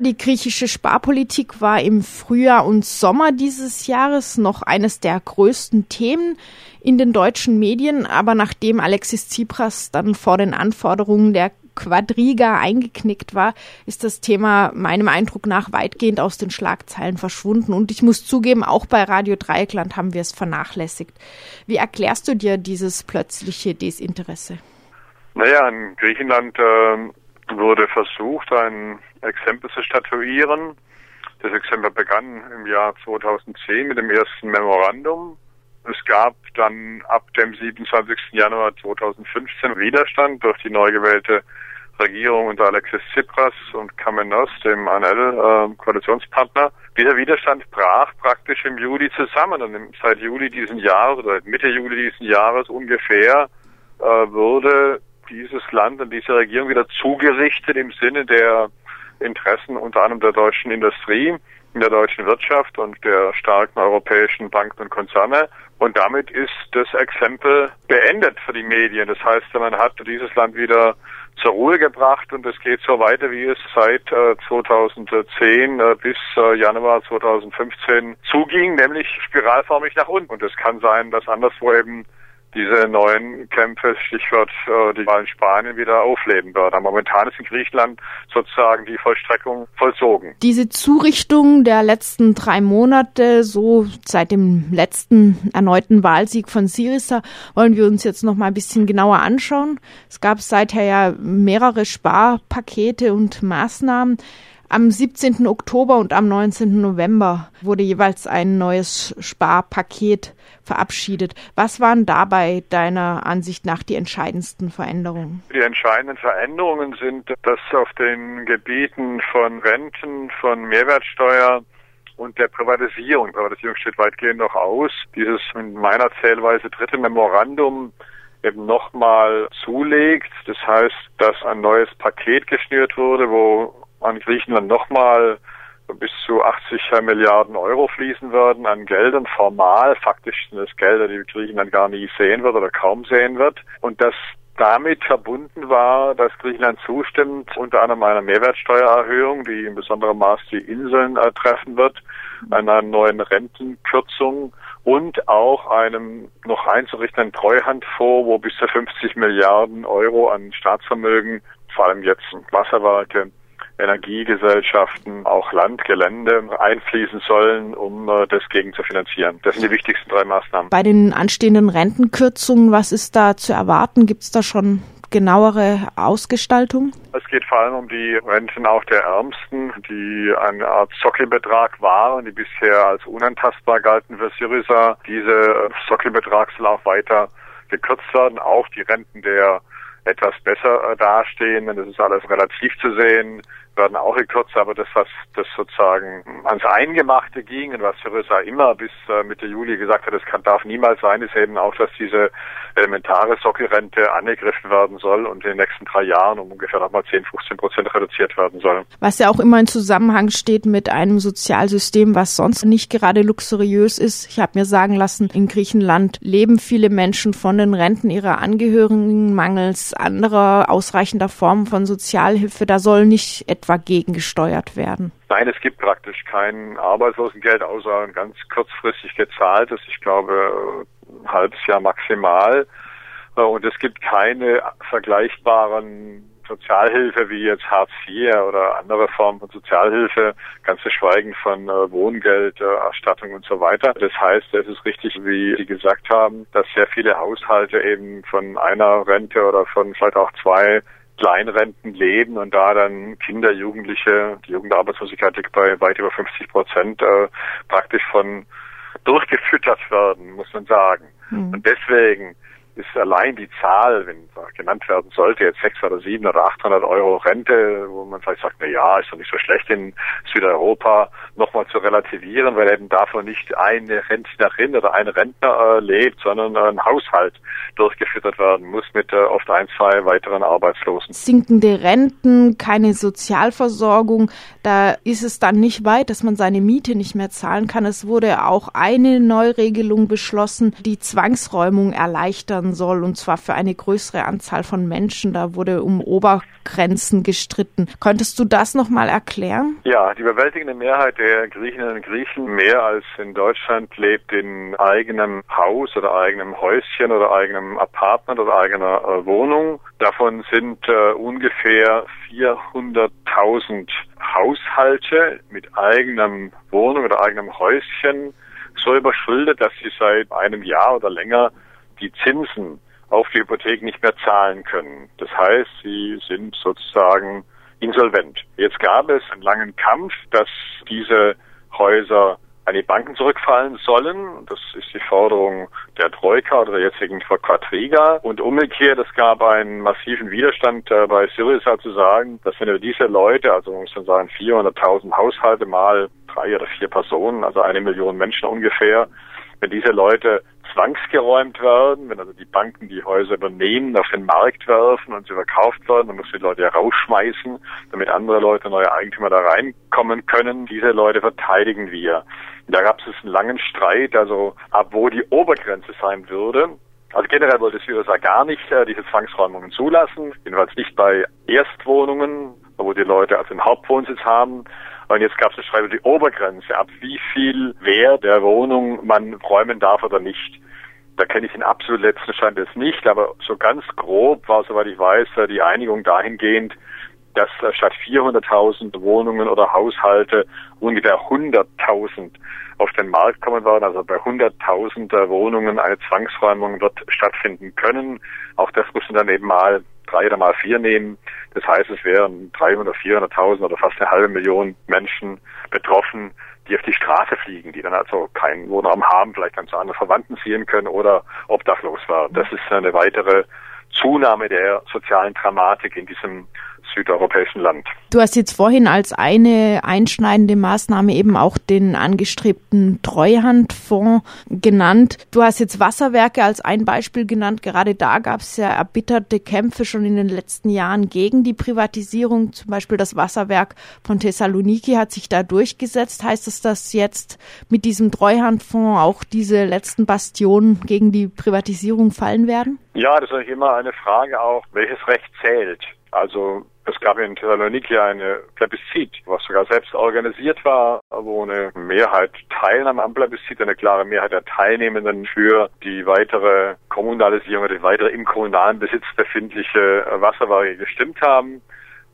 Die griechische Sparpolitik war im Frühjahr und Sommer dieses Jahres noch eines der größten Themen in den deutschen Medien, aber nachdem Alexis Tsipras dann vor den Anforderungen der Quadriga eingeknickt war, ist das Thema meinem Eindruck nach weitgehend aus den Schlagzeilen verschwunden. Und ich muss zugeben, auch bei Radio Dreieckland haben wir es vernachlässigt. Wie erklärst du dir dieses plötzliche Desinteresse? Naja, in Griechenland äh wurde versucht, ein Exempel zu statuieren. Das Exempel begann im Jahr 2010 mit dem ersten Memorandum. Es gab dann ab dem 27. Januar 2015 Widerstand durch die neu gewählte Regierung unter Alexis Tsipras und Kamenos, dem ANL-Koalitionspartner. Äh, Dieser Widerstand brach praktisch im Juli zusammen und seit Juli diesen Jahres oder Mitte Juli diesen Jahres ungefähr äh, wurde dieses Land und diese Regierung wieder zugerichtet im Sinne der Interessen unter anderem der deutschen Industrie, in der deutschen Wirtschaft und der starken europäischen Banken und Konzerne. Und damit ist das Exempel beendet für die Medien. Das heißt, man hat dieses Land wieder zur Ruhe gebracht und es geht so weiter, wie es seit äh, 2010 äh, bis äh, Januar 2015 zuging, nämlich spiralförmig nach unten. Und es kann sein, dass anderswo eben diese neuen Kämpfe, Stichwort äh, die Wahl in Spanien, wieder aufleben werden. Momentan ist in Griechenland sozusagen die Vollstreckung vollzogen. Diese Zurichtung der letzten drei Monate, so seit dem letzten erneuten Wahlsieg von Syriza, wollen wir uns jetzt noch mal ein bisschen genauer anschauen. Es gab seither ja mehrere Sparpakete und Maßnahmen. Am 17. Oktober und am 19. November wurde jeweils ein neues Sparpaket verabschiedet. Was waren dabei deiner Ansicht nach die entscheidendsten Veränderungen? Die entscheidenden Veränderungen sind, dass auf den Gebieten von Renten, von Mehrwertsteuer und der Privatisierung, Privatisierung steht weitgehend noch aus, dieses in meiner Zählweise dritte Memorandum eben nochmal zulegt. Das heißt, dass ein neues Paket geschnürt wurde, wo an Griechenland nochmal bis zu 80 Milliarden Euro fließen würden an Geldern formal. Faktisch sind es Gelder, die Griechenland gar nie sehen wird oder kaum sehen wird. Und das damit verbunden war, dass Griechenland zustimmt, unter anderem einer Mehrwertsteuererhöhung, die in besonderem Maß die Inseln äh, treffen wird, einer neuen Rentenkürzung und auch einem noch einzurichtenden Treuhandfonds, wo bis zu 50 Milliarden Euro an Staatsvermögen, vor allem jetzt Wasserwerke, Energiegesellschaften, auch Landgelände einfließen sollen, um äh, das gegen zu finanzieren. Das sind die wichtigsten drei Maßnahmen. Bei den anstehenden Rentenkürzungen, was ist da zu erwarten? Gibt es da schon genauere Ausgestaltung? Es geht vor allem um die Renten auch der Ärmsten, die eine Art Sockelbetrag waren, die bisher als unantastbar galten für Syriza. Dieser Sockelbetrag soll auch weiter gekürzt werden, auch die Renten der etwas besser äh, dastehen. Das ist alles relativ zu sehen werden auch gekürzt, aber das, was das sozusagen ans Eingemachte ging und was Syriza immer bis äh, Mitte Juli gesagt hat, das kann, darf niemals sein, ist eben auch, dass diese elementare Sockelrente angegriffen werden soll und in den nächsten drei Jahren um ungefähr nochmal 10, 15 Prozent reduziert werden soll. Was ja auch immer in Zusammenhang steht mit einem Sozialsystem, was sonst nicht gerade luxuriös ist. Ich habe mir sagen lassen, in Griechenland leben viele Menschen von den Renten ihrer Angehörigen mangels anderer ausreichender Formen von Sozialhilfe. Da soll nicht etwa etwa gegengesteuert werden? Nein, es gibt praktisch kein Arbeitslosengeld, außer ein ganz kurzfristig gezahltes, ich glaube ein halbes Jahr maximal. Äh, und es gibt keine vergleichbaren Sozialhilfe wie jetzt Hartz IV oder andere Formen von Sozialhilfe, ganz zu schweigen von äh, Wohngeld, äh, Erstattung und so weiter. Das heißt, es ist richtig, wie Sie gesagt haben, dass sehr viele Haushalte eben von einer Rente oder von vielleicht auch zwei Kleinrenten leben und da dann Kinder, Jugendliche, die Jugendarbeitslosigkeit liegt bei weit über 50 Prozent, äh, praktisch von durchgefüttert werden, muss man sagen. Mhm. Und deswegen ist allein die Zahl, wenn genannt werden sollte, jetzt sechs oder sieben oder 800 Euro Rente, wo man vielleicht sagt, na ja, ist doch nicht so schlecht in Südeuropa, nochmal zu relativieren, weil eben davon nicht eine Rentnerin oder ein Rentner äh, lebt, sondern ein Haushalt durchgefüttert werden muss mit äh, oft ein, zwei weiteren Arbeitslosen. Sinkende Renten, keine Sozialversorgung, da ist es dann nicht weit, dass man seine Miete nicht mehr zahlen kann. Es wurde auch eine Neuregelung beschlossen, die Zwangsräumung erleichtern werden soll und zwar für eine größere Anzahl von Menschen. Da wurde um Obergrenzen gestritten. Könntest du das nochmal erklären? Ja, die überwältigende Mehrheit der Griechinnen und Griechen, mehr als in Deutschland, lebt in eigenem Haus oder eigenem Häuschen oder eigenem Apartment oder eigener äh, Wohnung. Davon sind äh, ungefähr 400.000 Haushalte mit eigenem Wohnung oder eigenem Häuschen so überschuldet, dass sie seit einem Jahr oder länger die Zinsen auf die Hypothek nicht mehr zahlen können. Das heißt, sie sind sozusagen insolvent. Jetzt gab es einen langen Kampf, dass diese Häuser an die Banken zurückfallen sollen. Das ist die Forderung der Troika oder der jetzigen Quadriga. Und umgekehrt, es gab einen massiven Widerstand äh, bei Syriza zu sagen, dass wenn wir diese Leute, also man muss dann sagen 400.000 Haushalte mal drei oder vier Personen, also eine Million Menschen ungefähr, wenn diese Leute zwangsgeräumt werden, wenn also die Banken die Häuser übernehmen, auf den Markt werfen und sie verkauft werden, dann muss die Leute ja rausschmeißen, damit andere Leute, neue Eigentümer da reinkommen können. Diese Leute verteidigen wir. Da gab es einen langen Streit, also ab wo die Obergrenze sein würde. Also generell wollte die USA gar nicht äh, diese Zwangsräumungen zulassen, jedenfalls nicht bei Erstwohnungen, wo die Leute also einen Hauptwohnsitz haben. Und jetzt gab es eine über die Obergrenze, ab wie viel Wert der Wohnung man räumen darf oder nicht. Da kenne ich den absolut letzten Stand jetzt nicht, aber so ganz grob war, soweit ich weiß, die Einigung dahingehend, dass statt 400.000 Wohnungen oder Haushalte ungefähr 100.000 auf den Markt kommen werden. Also bei 100.000 Wohnungen eine Zwangsräumung wird stattfinden können. Auch das muss man dann eben mal drei oder mal vier nehmen. Das heißt, es wären 300, 400.000 oder fast eine halbe Million Menschen betroffen, die auf die Straße fliegen, die dann also keinen Wohnraum haben, vielleicht dann zu anderen Verwandten ziehen können oder obdachlos waren. Das ist eine weitere Zunahme der sozialen Dramatik in diesem südeuropäischen Land. Du hast jetzt vorhin als eine einschneidende Maßnahme eben auch den angestrebten Treuhandfonds genannt. Du hast jetzt Wasserwerke als ein Beispiel genannt. Gerade da gab es ja erbitterte Kämpfe schon in den letzten Jahren gegen die Privatisierung. Zum Beispiel das Wasserwerk von Thessaloniki hat sich da durchgesetzt. Heißt es, dass jetzt mit diesem Treuhandfonds auch diese letzten Bastionen gegen die Privatisierung fallen werden? Ja, das ist immer eine Frage auch, welches Recht zählt. Also es gab in Thessaloniki eine Plebiszit, was sogar selbst organisiert war, wo eine Mehrheit teilnahm am Plebiszit, eine klare Mehrheit der Teilnehmenden für die weitere Kommunalisierung oder die weitere im kommunalen Besitz befindliche Wasserwerke gestimmt haben.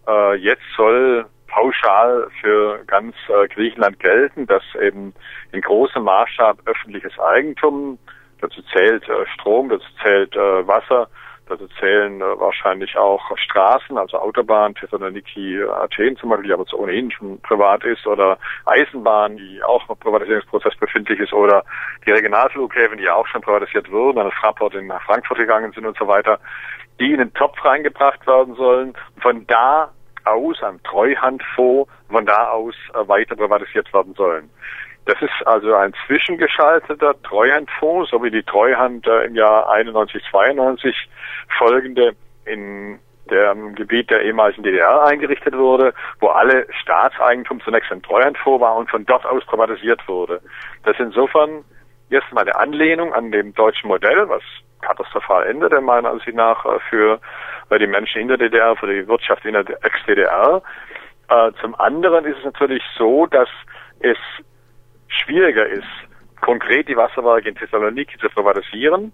Äh, jetzt soll pauschal für ganz äh, Griechenland gelten, dass eben in großem Maßstab öffentliches Eigentum, dazu zählt äh, Strom, dazu zählt Wasser, Dazu zählen äh, wahrscheinlich auch Straßen, also Autobahn, Thessaloniki, Athen zum Beispiel, die aber ohnehin schon privat ist, oder Eisenbahn, die auch im Privatisierungsprozess befindlich ist, oder die Regionalflughäfen, die auch schon privatisiert wurden, an das Fraport in Frankfurt gegangen sind und so weiter, die in den Topf reingebracht werden sollen. Von da aus, ein Treuhandfonds, von da aus äh, weiter privatisiert werden sollen. Das ist also ein zwischengeschalteter Treuhandfonds, so wie die Treuhand äh, im Jahr 91, 92 folgende in dem Gebiet der ehemaligen DDR eingerichtet wurde, wo alle Staatseigentum zunächst ein Treuhandfonds war und von dort aus privatisiert wurde. Das ist insofern erstmal eine Anlehnung an dem deutschen Modell, was katastrophal endete, meiner Ansicht nach, äh, für die Menschen in der DDR, für die Wirtschaft in der Ex-DDR. Äh, zum anderen ist es natürlich so, dass es schwieriger ist, konkret die Wasserwerke in Thessaloniki zu privatisieren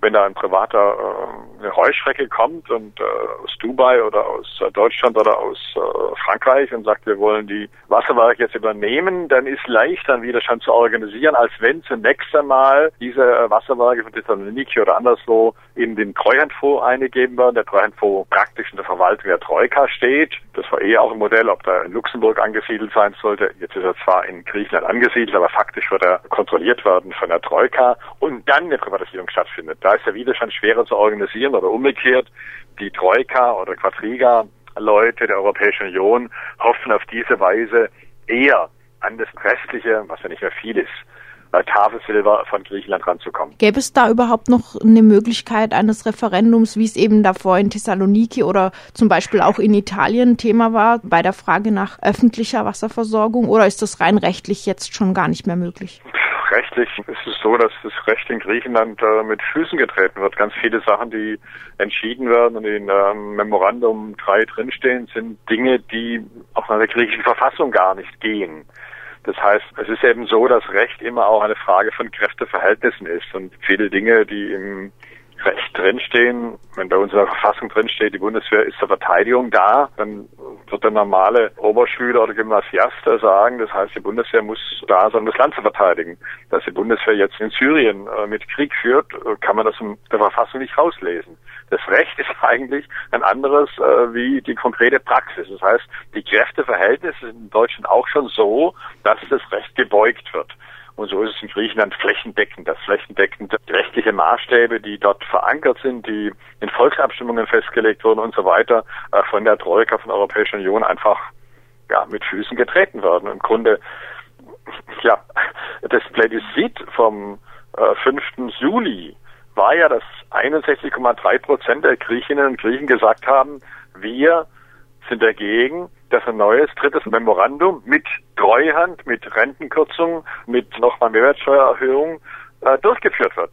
wenn da ein privater äh, eine Heuschrecke kommt und äh, aus Dubai oder aus äh, Deutschland oder aus äh, Frankreich und sagt, wir wollen die Wasserwerke jetzt übernehmen, dann ist leicht dann Widerstand zu organisieren, als wenn zunächst einmal diese äh, Wasserwerke von Thessaloniki oder anderswo in den Treuhandfonds eingegeben werden. Der Treuhandfonds praktisch in der Verwaltung der Troika steht. Das war eh auch ein Modell, ob da in Luxemburg angesiedelt sein sollte. Jetzt ist er zwar in Griechenland angesiedelt, aber faktisch wird er kontrolliert werden von der Troika und dann eine Privatisierung stattfindet. Da ist der Widerstand schwerer zu organisieren oder umgekehrt. Die Troika oder Quadriga Leute der Europäischen Union hoffen auf diese Weise eher an das restliche, was ja nicht mehr viel ist, Tafelsilber von Griechenland ranzukommen. Gäbe es da überhaupt noch eine Möglichkeit eines Referendums, wie es eben davor in Thessaloniki oder zum Beispiel auch in Italien Thema war, bei der Frage nach öffentlicher Wasserversorgung? Oder ist das rein rechtlich jetzt schon gar nicht mehr möglich? rechtlich ist es so, dass das Recht in Griechenland äh, mit Füßen getreten wird. Ganz viele Sachen, die entschieden werden und in ähm, Memorandum 3 drinstehen, sind Dinge, die auch nach der griechischen Verfassung gar nicht gehen. Das heißt, es ist eben so, dass Recht immer auch eine Frage von Kräfteverhältnissen ist und viele Dinge, die im Recht drinstehen, wenn bei uns in der Verfassung drinsteht, die Bundeswehr ist zur Verteidigung da, dann wird der normale Oberschüler oder Gymnasiast sagen, das heißt, die Bundeswehr muss da sein, um das Land zu verteidigen. Dass die Bundeswehr jetzt in Syrien äh, mit Krieg führt, äh, kann man das in der Verfassung nicht rauslesen. Das Recht ist eigentlich ein anderes äh, wie die konkrete Praxis. Das heißt, die Kräfteverhältnisse sind in Deutschland auch schon so, dass das Recht gebeugt wird. Und so ist es in Griechenland flächendeckend, dass flächendeckend rechtliche Maßstäbe, die dort verankert sind, die in Volksabstimmungen festgelegt wurden und so weiter, äh, von der Troika, von der Europäischen Union einfach ja, mit Füßen getreten werden. Im Grunde, ja, das Plebiszit vom äh, 5. Juli war ja, dass 61,3 Prozent der Griechinnen und Griechen gesagt haben, wir sind dagegen, dass ein neues drittes Memorandum mit Treuhand, mit Rentenkürzung, mit nochmal Mehrwertsteuererhöhung äh, durchgeführt wird.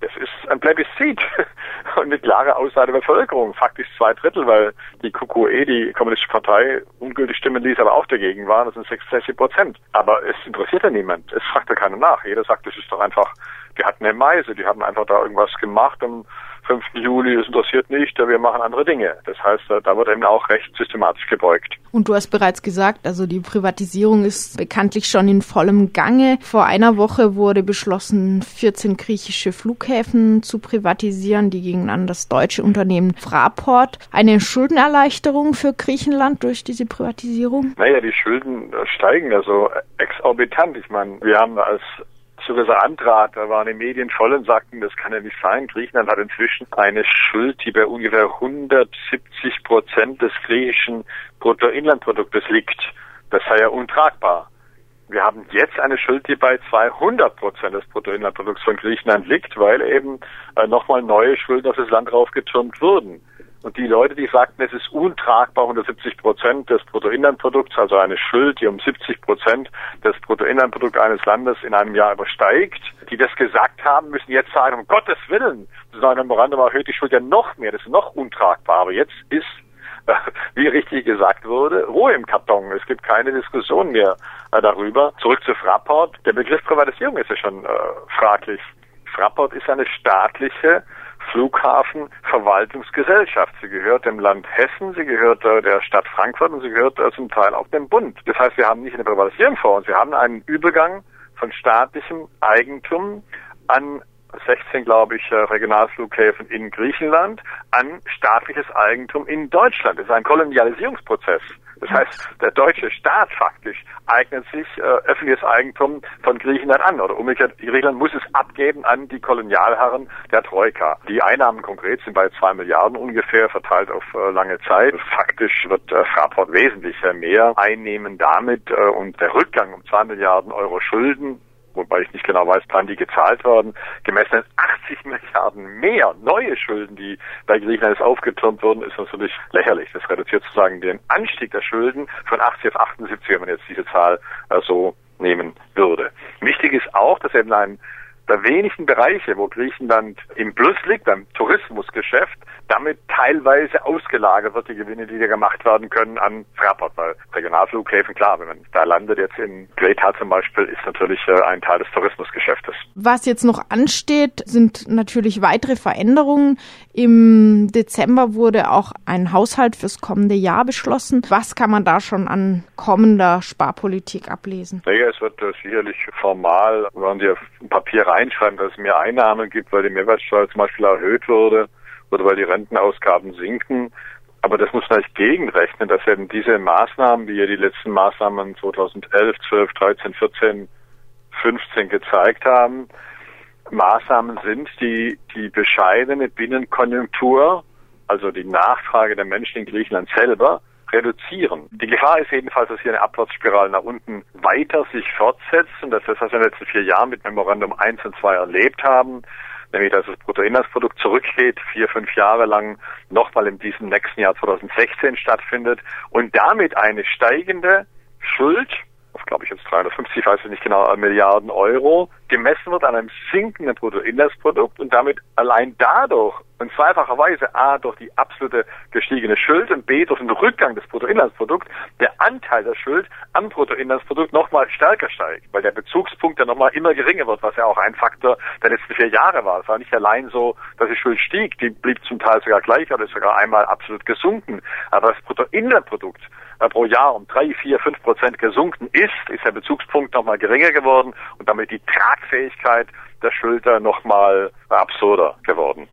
Das ist ein Plebiszit und eine klare Aussage der Bevölkerung. Faktisch zwei Drittel, weil die KQE, die Kommunistische Partei, ungültig stimmen ließ, aber auch dagegen waren. Das sind 66 Prozent. Aber es interessiert ja niemand. Es fragt ja keiner nach. Jeder sagt, das ist doch einfach, wir hatten eine Meise, die haben einfach da irgendwas gemacht und 5. Juli, das interessiert nicht, wir machen andere Dinge. Das heißt, da wird eben auch recht systematisch gebeugt. Und du hast bereits gesagt, also die Privatisierung ist bekanntlich schon in vollem Gange. Vor einer Woche wurde beschlossen, 14 griechische Flughäfen zu privatisieren. Die gingen an das deutsche Unternehmen Fraport. Eine Schuldenerleichterung für Griechenland durch diese Privatisierung? Naja, die Schulden steigen ja so exorbitant. Ich meine, wir haben als Syriza antrat, da waren die Medien voll und sagten, das kann ja nicht sein. Griechenland hat inzwischen eine Schuld, die bei ungefähr 170 Prozent des griechischen Bruttoinlandproduktes liegt. Das sei ja untragbar. Wir haben jetzt eine Schuld, die bei 200 Prozent des Bruttoinlandprodukts von Griechenland liegt, weil eben äh, nochmal neue Schulden auf das Land raufgetürmt wurden. Und die Leute, die sagten, es ist untragbar, 170 Prozent des Bruttoinlandprodukts, also eine Schuld, die um 70 Prozent des Bruttoinlandprodukts eines Landes in einem Jahr übersteigt, die das gesagt haben, müssen jetzt sagen, um Gottes Willen, das neue Memorandum erhöht die Schuld ja noch mehr, das ist noch untragbar. Aber jetzt ist, wie richtig gesagt wurde, Ruhe im Karton. Es gibt keine Diskussion mehr äh, darüber. Zurück zu Fraport. Der Begriff Privatisierung ist ja schon äh, fraglich. Fraport ist eine staatliche Flughafenverwaltungsgesellschaft. Sie gehört dem Land Hessen, sie gehört äh, der Stadt Frankfurt und sie gehört äh, zum Teil auch dem Bund. Das heißt, wir haben nicht eine Privatisierung vor uns, wir haben einen Übergang von staatlichem Eigentum an 16, glaube ich, äh, Regionalflughäfen in Griechenland an staatliches Eigentum in Deutschland. Das ist ein Kolonialisierungsprozess. Das heißt, der deutsche Staat faktisch eignet sich äh, öffentliches Eigentum von Griechenland an. Oder umgekehrt, Griechenland muss es abgeben an die Kolonialherren der Troika. Die Einnahmen konkret sind bei zwei Milliarden ungefähr, verteilt auf äh, lange Zeit. Faktisch wird äh, Fraport wesentlich mehr einnehmen damit äh, und der Rückgang um zwei Milliarden Euro Schulden wobei ich nicht genau weiß, wann die gezahlt werden, gemessen an 80 Milliarden mehr neue Schulden, die bei Griechenland jetzt aufgetürmt wurden, ist natürlich lächerlich. Das reduziert sozusagen den Anstieg der Schulden von 80 auf 78, wenn man jetzt diese Zahl äh, so nehmen würde. Wichtig ist auch, dass eben ein der wenigen Bereiche, wo Griechenland im Plus liegt, beim Tourismusgeschäft, damit teilweise ausgelagert wird, die Gewinne, die da gemacht werden können, an Fraport, weil Regionalflughäfen, klar, wenn man da landet, jetzt in Kreta zum Beispiel, ist natürlich äh, ein Teil des Tourismusgeschäftes. Was jetzt noch ansteht, sind natürlich weitere Veränderungen. Im Dezember wurde auch ein Haushalt fürs kommende Jahr beschlossen. Was kann man da schon an kommender Sparpolitik ablesen? Naja, es wird äh, sicherlich formal, wenn die ein Papier reinschreiben, dass es mehr Einnahmen gibt, weil die Mehrwertsteuer zum Beispiel erhöht wurde oder weil die Rentenausgaben sinken. Aber das muss man nicht gegenrechnen, dass eben diese Maßnahmen, wie ja die letzten Maßnahmen 2011, 12, 13, 14, 15 gezeigt haben, Maßnahmen sind, die die bescheidene Binnenkonjunktur, also die Nachfrage der Menschen in Griechenland selber, reduzieren. Die Gefahr ist jedenfalls, dass hier eine Abwärtsspirale nach unten weiter sich fortsetzt und das ist, was wir in den letzten vier Jahren mit Memorandum 1 und 2 erlebt haben, nämlich dass das Bruttoinlandsprodukt zurückgeht, vier, fünf Jahre lang nochmal in diesem nächsten Jahr 2016 stattfindet und damit eine steigende Schuld, glaube ich jetzt 350, ich weiß nicht genau, Milliarden Euro, gemessen wird an einem sinkenden Bruttoinlandsprodukt und damit allein dadurch und zweifacherweise A durch die absolute gestiegene Schuld und B durch den Rückgang des Bruttoinlandsprodukts der Anteil der Schuld am Bruttoinlandsprodukt nochmal stärker steigt, weil der Bezugspunkt dann nochmal immer geringer wird, was ja auch ein Faktor der letzten vier Jahre war. Es war nicht allein so, dass die Schuld stieg, die blieb zum Teil sogar gleich oder sogar einmal absolut gesunken. Aber das Bruttoinlandprodukt äh, pro Jahr um drei, vier, fünf Prozent gesunken ist, ist der Bezugspunkt nochmal geringer geworden und damit die Tragfähigkeit der Schulter nochmal absurder geworden.